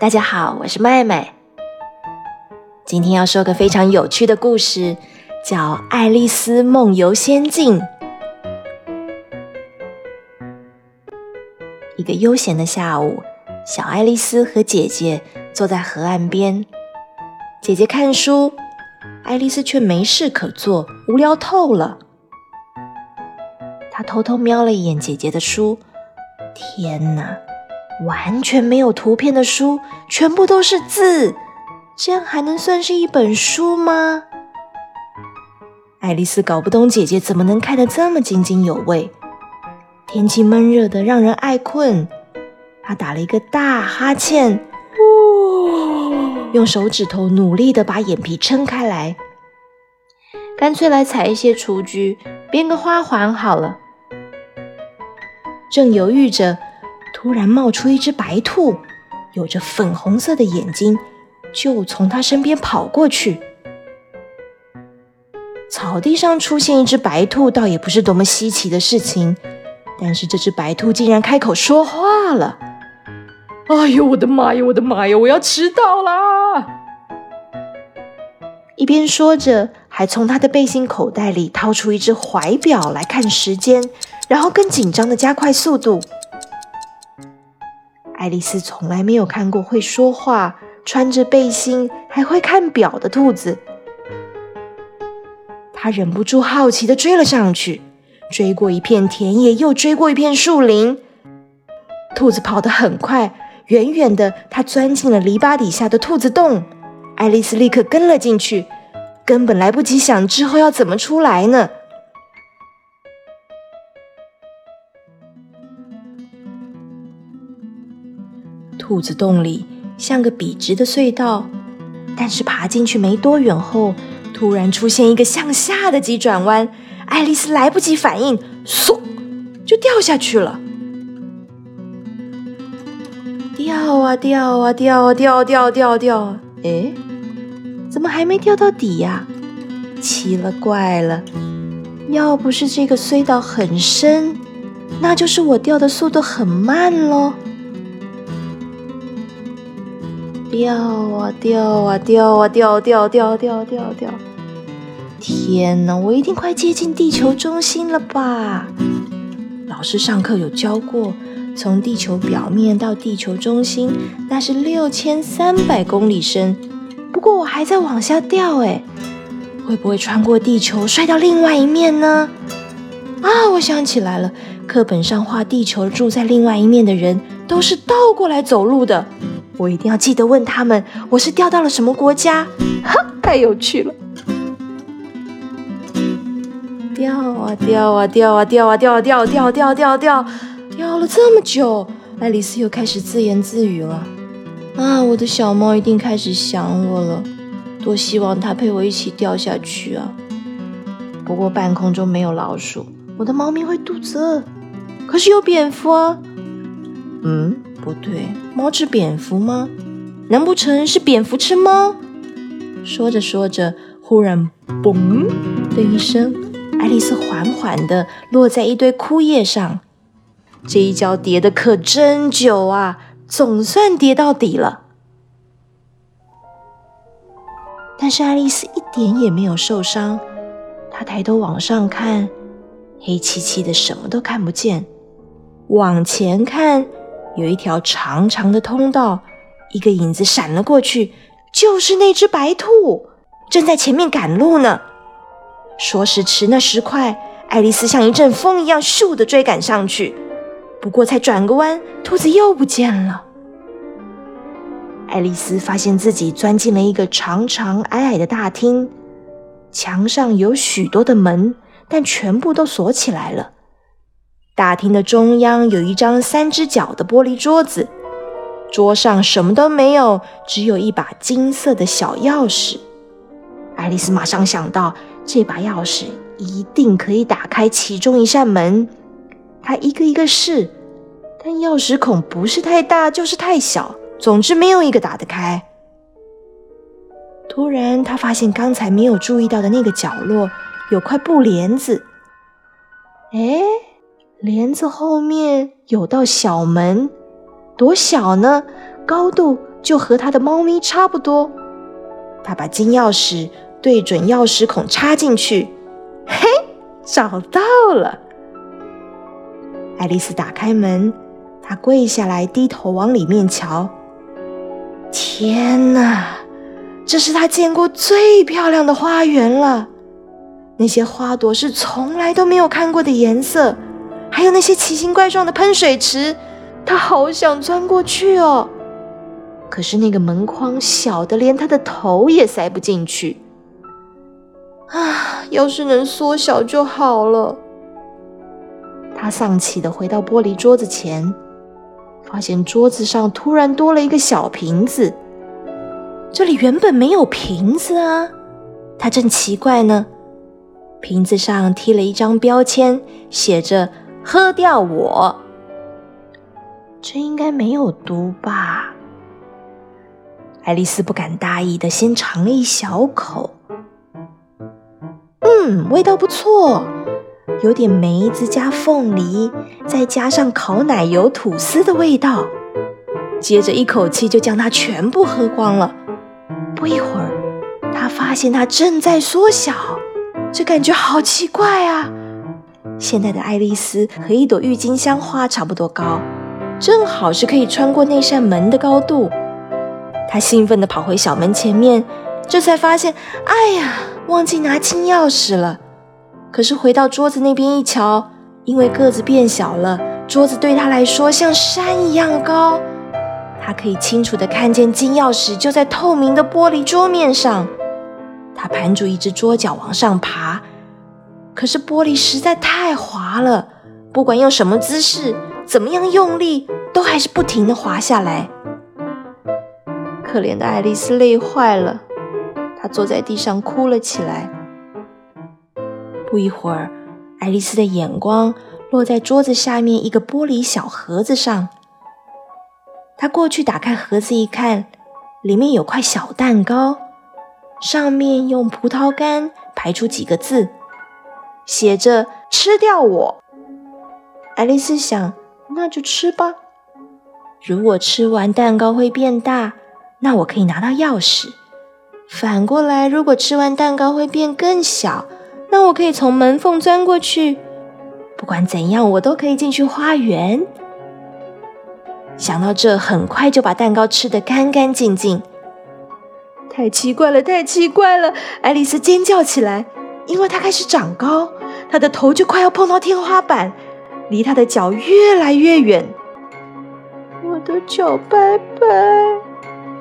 大家好，我是麦麦。今天要说个非常有趣的故事，叫《爱丽丝梦游仙境》。一个悠闲的下午，小爱丽丝和姐姐坐在河岸边，姐姐看书，爱丽丝却没事可做，无聊透了。她偷偷瞄了一眼姐姐的书，天哪！完全没有图片的书，全部都是字，这样还能算是一本书吗？爱丽丝搞不懂姐姐怎么能看得这么津津有味。天气闷热的让人爱困，她打了一个大哈欠，用手指头努力的把眼皮撑开来。干脆来采一些雏菊，编个花环好了。正犹豫着。突然冒出一只白兔，有着粉红色的眼睛，就从他身边跑过去。草地上出现一只白兔，倒也不是多么稀奇的事情。但是这只白兔竟然开口说话了：“哎呦，我的妈呀，我的妈呀，我要迟到啦！”一边说着，还从他的背心口袋里掏出一只怀表来看时间，然后更紧张的加快速度。爱丽丝从来没有看过会说话、穿着背心还会看表的兔子，她忍不住好奇的追了上去，追过一片田野，又追过一片树林。兔子跑得很快，远远的，它钻进了篱笆底下的兔子洞。爱丽丝立刻跟了进去，根本来不及想之后要怎么出来呢。兔子洞里像个笔直的隧道，但是爬进去没多远后，突然出现一个向下的急转弯，爱丽丝来不及反应，嗖就掉下去了。掉啊掉啊掉啊掉掉掉掉，哎，怎么还没掉到底呀？奇了怪了，要不是这个隧道很深，那就是我掉的速度很慢喽。掉啊掉啊掉啊掉掉掉掉掉掉！天哪，我一定快接近地球中心了吧？老师上课有教过，从地球表面到地球中心，那是六千三百公里深。不过我还在往下掉，哎，会不会穿过地球摔到另外一面呢？啊，我想起来了，课本上画地球住在另外一面的人都是倒过来走路的。我一定要记得问他们，我是掉到了什么国家？哈，太有趣了！掉啊掉啊掉啊掉啊掉啊掉掉掉掉掉，掉了这么久，爱丽丝又开始自言自语了。啊，我的小猫一定开始想我了，多希望它陪我一起掉下去啊！不过半空中没有老鼠，我的猫咪会肚子饿。可是有蝙蝠啊！嗯。不对，猫吃蝙蝠吗？难不成是蝙蝠吃猫？说着说着，忽然“嘣”的一声，爱丽丝缓缓地落在一堆枯叶上。这一跤跌的可真久啊，总算跌到底了。但是爱丽丝一点也没有受伤。她抬头往上看，黑漆漆的，什么都看不见。往前看。有一条长长的通道，一个影子闪了过去，就是那只白兔，正在前面赶路呢。说时迟，那时快，爱丽丝像一阵风一样，咻的追赶上去。不过才转个弯，兔子又不见了。爱丽丝发现自己钻进了一个长长矮矮的大厅，墙上有许多的门，但全部都锁起来了。大厅的中央有一张三只脚的玻璃桌子，桌上什么都没有，只有一把金色的小钥匙。爱丽丝马上想到，这把钥匙一定可以打开其中一扇门。她一个一个试，但钥匙孔不是太大，就是太小，总之没有一个打得开。突然，她发现刚才没有注意到的那个角落有块布帘子。哎。帘子后面有道小门，多小呢？高度就和他的猫咪差不多。他把金钥匙对准钥匙孔插进去，嘿，找到了！爱丽丝打开门，她跪下来，低头往里面瞧。天哪，这是她见过最漂亮的花园了！那些花朵是从来都没有看过的颜色，还有那些奇形怪状的喷水池，他好想钻过去哦。可是那个门框小的连他的头也塞不进去啊！要是能缩小就好了。他丧气的回到玻璃桌子前，发现桌子上突然多了一个小瓶子。这里原本没有瓶子啊！他正奇怪呢。瓶子上贴了一张标签，写着“喝掉我”。这应该没有毒吧？爱丽丝不敢大意的先尝了一小口，嗯，味道不错，有点梅子加凤梨，再加上烤奶油吐司的味道。接着一口气就将它全部喝光了。不一会儿，他发现它正在缩小，这感觉好奇怪啊！现在的爱丽丝和一朵郁金香花差不多高，正好是可以穿过那扇门的高度。他兴奋地跑回小门前面，这才发现，哎呀，忘记拿金钥匙了。可是回到桌子那边一瞧，因为个子变小了，桌子对他来说像山一样高。他可以清楚地看见金钥匙就在透明的玻璃桌面上。他盘住一只桌角往上爬，可是玻璃实在太滑了，不管用什么姿势，怎么样用力，都还是不停的滑下来。可怜的爱丽丝累坏了，她坐在地上哭了起来。不一会儿，爱丽丝的眼光落在桌子下面一个玻璃小盒子上。她过去打开盒子一看，里面有块小蛋糕，上面用葡萄干排出几个字，写着“吃掉我”。爱丽丝想，那就吃吧。如果吃完蛋糕会变大。那我可以拿到钥匙。反过来，如果吃完蛋糕会变更小，那我可以从门缝钻过去。不管怎样，我都可以进去花园。想到这，很快就把蛋糕吃得干干净净。太奇怪了，太奇怪了！爱丽丝尖叫起来，因为他开始长高，他的头就快要碰到天花板，离他的脚越来越远。我的脚拜拜。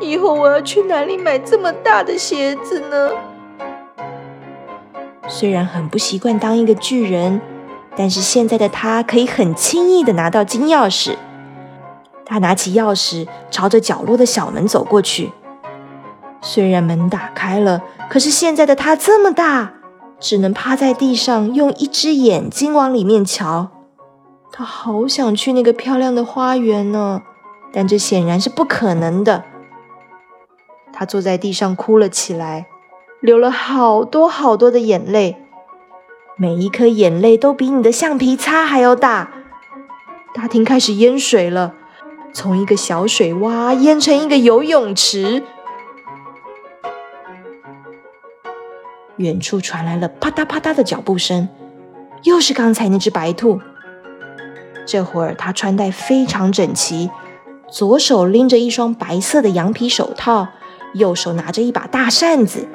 以后我要去哪里买这么大的鞋子呢？虽然很不习惯当一个巨人，但是现在的他可以很轻易的拿到金钥匙。他拿起钥匙，朝着角落的小门走过去。虽然门打开了，可是现在的他这么大，只能趴在地上，用一只眼睛往里面瞧。他好想去那个漂亮的花园呢，但这显然是不可能的。他坐在地上哭了起来，流了好多好多的眼泪，每一颗眼泪都比你的橡皮擦还要大。大厅开始淹水了，从一个小水洼淹成一个游泳池。远处传来了啪嗒啪嗒的脚步声，又是刚才那只白兔。这会儿他穿戴非常整齐，左手拎着一双白色的羊皮手套。右手拿着一把大扇子，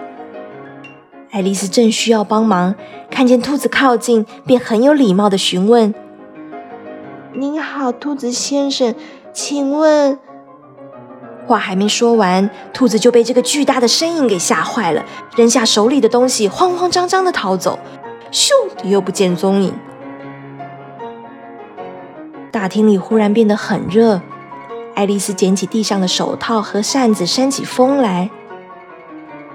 爱丽丝正需要帮忙，看见兔子靠近，便很有礼貌的询问：“您好，兔子先生，请问……”话还没说完，兔子就被这个巨大的身影给吓坏了，扔下手里的东西，慌慌张张的逃走，咻的又不见踪影。大厅里忽然变得很热。爱丽丝捡起地上的手套和扇子，扇起风来。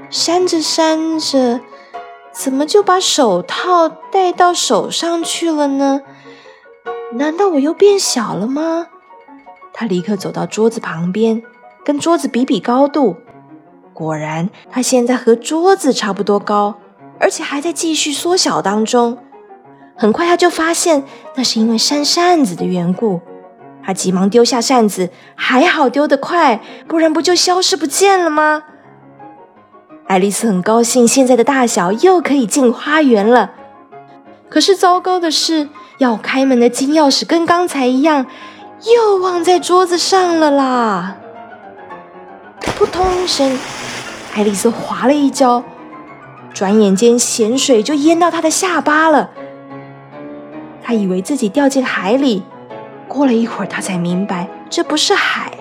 扇着扇着，怎么就把手套戴到手上去了呢？难道我又变小了吗？她立刻走到桌子旁边，跟桌子比比高度。果然，它现在和桌子差不多高，而且还在继续缩小当中。很快，他就发现那是因为扇扇子的缘故。他急忙丢下扇子，还好丢得快，不然不就消失不见了吗？爱丽丝很高兴，现在的大小又可以进花园了。可是糟糕的是，要开门的金钥匙跟刚才一样，又忘在桌子上了啦！扑通一声，爱丽丝滑了一跤，转眼间咸水就淹到她的下巴了。她以为自己掉进海里。过了一会儿，她才明白这不是海，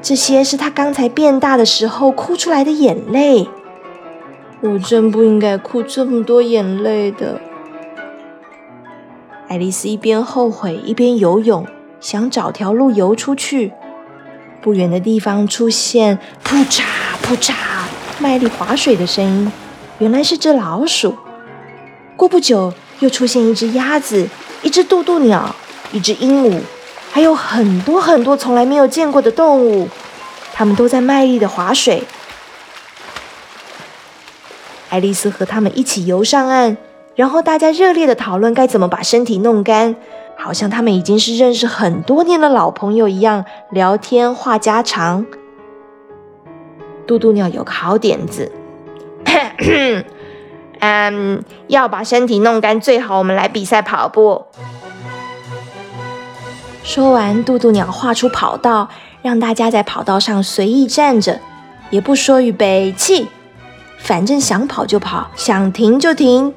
这些是她刚才变大的时候哭出来的眼泪。我真不应该哭这么多眼泪的。爱丽丝一边后悔一边游泳，想找条路游出去。不远的地方出现扑嚓扑嚓卖力划水的声音，原来是只老鼠。过不久，又出现一只鸭子，一只渡渡鸟。一只鹦鹉，还有很多很多从来没有见过的动物，它们都在卖力的划水。爱丽丝和他们一起游上岸，然后大家热烈的讨论该怎么把身体弄干，好像他们已经是认识很多年的老朋友一样，聊天话家常。嘟嘟鸟有个好点子，嗯，要把身体弄干，最好我们来比赛跑步。说完，渡渡鸟画出跑道，让大家在跑道上随意站着，也不说预备起，反正想跑就跑，想停就停。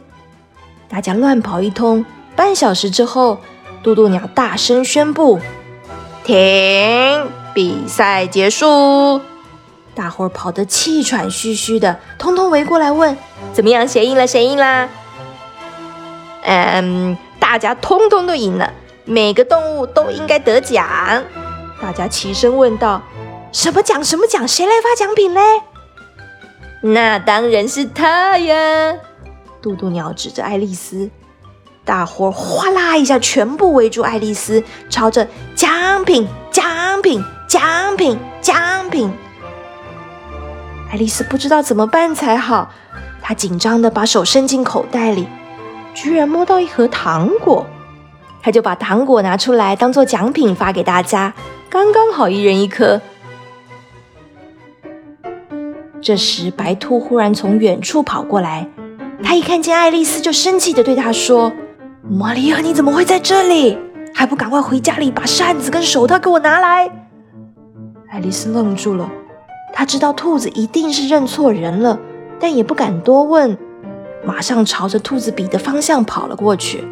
大家乱跑一通，半小时之后，渡渡鸟大声宣布：“停！比赛结束！”大伙儿跑得气喘吁吁的，通通围过来问：“怎么样？谁赢了？谁赢了？”嗯，大家通通都赢了。每个动物都应该得奖，大家齐声问道：“什么奖？什么奖？谁来发奖品嘞？”那当然是他呀！渡渡鸟指着爱丽丝，大伙哗啦一下全部围住爱丽丝，朝着奖品、奖品、奖品、奖品。爱丽丝不知道怎么办才好，她紧张的把手伸进口袋里，居然摸到一盒糖果。她就把糖果拿出来当做奖品发给大家，刚刚好一人一颗。这时，白兔忽然从远处跑过来，他一看见爱丽丝，就生气的对她说：“玛利亚，你怎么会在这里？还不赶快回家里把扇子跟手套给我拿来！”爱丽丝愣住了，她知道兔子一定是认错人了，但也不敢多问，马上朝着兔子比的方向跑了过去。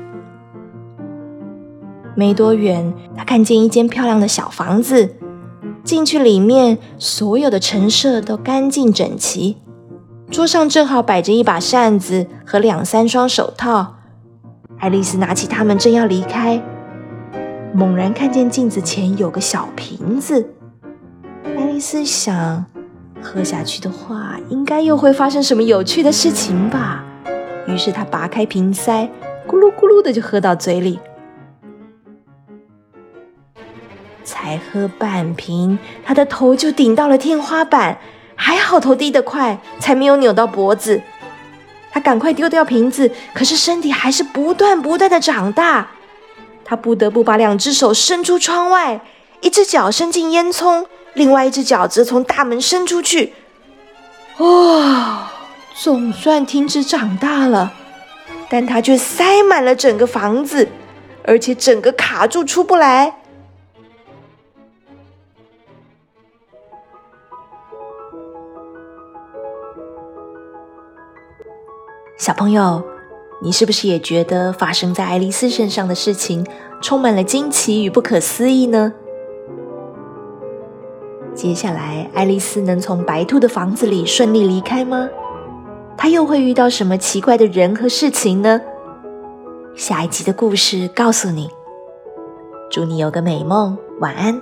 没多远，她看见一间漂亮的小房子。进去里面，所有的陈设都干净整齐。桌上正好摆着一把扇子和两三双手套。爱丽丝拿起它们，正要离开，猛然看见镜子前有个小瓶子。爱丽丝想，喝下去的话，应该又会发生什么有趣的事情吧。于是她拔开瓶塞，咕噜咕噜的就喝到嘴里。才喝半瓶，他的头就顶到了天花板。还好头低得快，才没有扭到脖子。他赶快丢掉瓶子，可是身体还是不断不断的长大。他不得不把两只手伸出窗外，一只脚伸进烟囱，另外一只脚则从大门伸出去。哇，总算停止长大了，但他却塞满了整个房子，而且整个卡住出不来。小朋友，你是不是也觉得发生在爱丽丝身上的事情充满了惊奇与不可思议呢？接下来，爱丽丝能从白兔的房子里顺利离开吗？她又会遇到什么奇怪的人和事情呢？下一集的故事告诉你。祝你有个美梦，晚安。